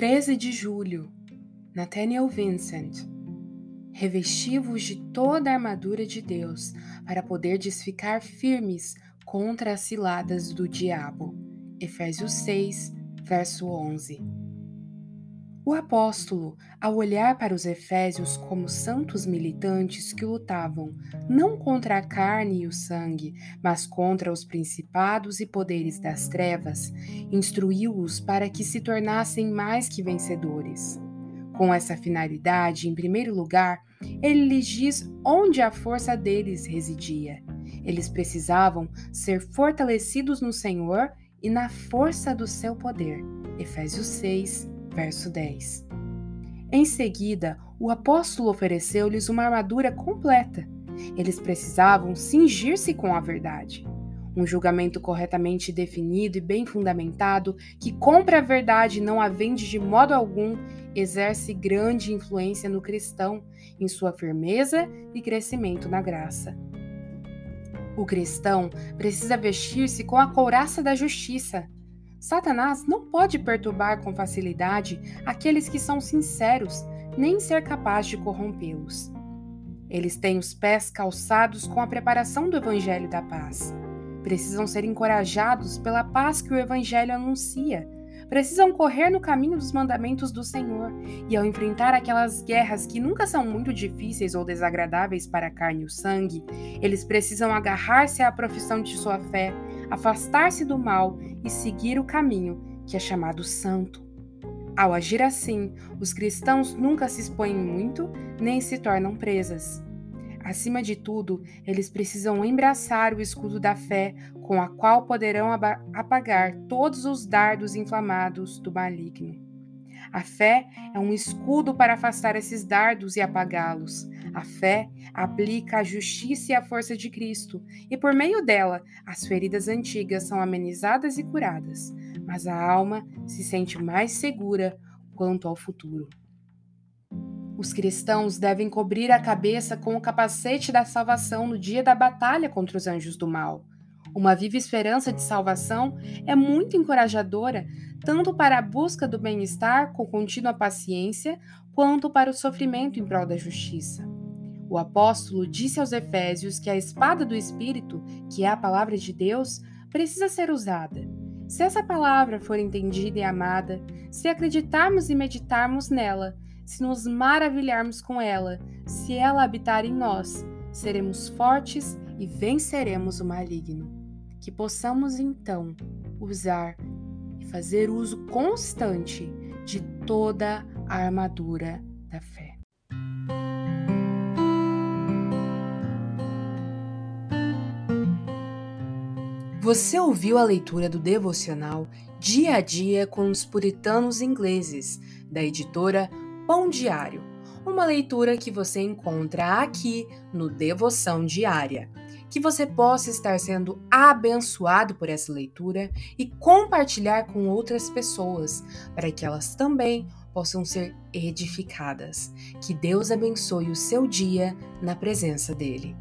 13 de julho, Nathaniel Vincent. Revesti-vos de toda a armadura de Deus, para poderdes ficar firmes contra as ciladas do diabo. Efésios 6, verso 11. O apóstolo, ao olhar para os efésios como santos militantes que lutavam não contra a carne e o sangue, mas contra os principados e poderes das trevas, instruiu-os para que se tornassem mais que vencedores. Com essa finalidade, em primeiro lugar, ele lhes diz onde a força deles residia. Eles precisavam ser fortalecidos no Senhor e na força do seu poder. Efésios 6, verso 10. Em seguida, o apóstolo ofereceu-lhes uma armadura completa. Eles precisavam cingir-se com a verdade. Um julgamento corretamente definido e bem fundamentado, que compra a verdade e não a vende de modo algum, exerce grande influência no cristão, em sua firmeza e crescimento na graça. O cristão precisa vestir-se com a couraça da justiça, Satanás não pode perturbar com facilidade aqueles que são sinceros, nem ser capaz de corrompê-los. Eles têm os pés calçados com a preparação do Evangelho da paz. Precisam ser encorajados pela paz que o Evangelho anuncia. Precisam correr no caminho dos mandamentos do Senhor e, ao enfrentar aquelas guerras que nunca são muito difíceis ou desagradáveis para a carne e o sangue, eles precisam agarrar-se à profissão de sua fé afastar-se do mal e seguir o caminho que é chamado santo. Ao agir assim, os cristãos nunca se expõem muito nem se tornam presas. Acima de tudo, eles precisam embraçar o escudo da fé com a qual poderão apagar todos os dardos inflamados do maligno. A fé é um escudo para afastar esses dardos e apagá-los. A fé aplica a justiça e a força de Cristo, e por meio dela, as feridas antigas são amenizadas e curadas, mas a alma se sente mais segura quanto ao futuro. Os cristãos devem cobrir a cabeça com o capacete da salvação no dia da batalha contra os anjos do mal. Uma viva esperança de salvação é muito encorajadora, tanto para a busca do bem-estar com contínua paciência, quanto para o sofrimento em prol da justiça. O apóstolo disse aos Efésios que a espada do Espírito, que é a palavra de Deus, precisa ser usada. Se essa palavra for entendida e amada, se acreditarmos e meditarmos nela, se nos maravilharmos com ela, se ela habitar em nós, seremos fortes e venceremos o maligno que possamos então usar e fazer uso constante de toda a armadura da fé. Você ouviu a leitura do devocional Dia a Dia com os Puritanos Ingleses, da editora Pão Diário, uma leitura que você encontra aqui no Devoção Diária que você possa estar sendo abençoado por essa leitura e compartilhar com outras pessoas, para que elas também possam ser edificadas. Que Deus abençoe o seu dia na presença dEle.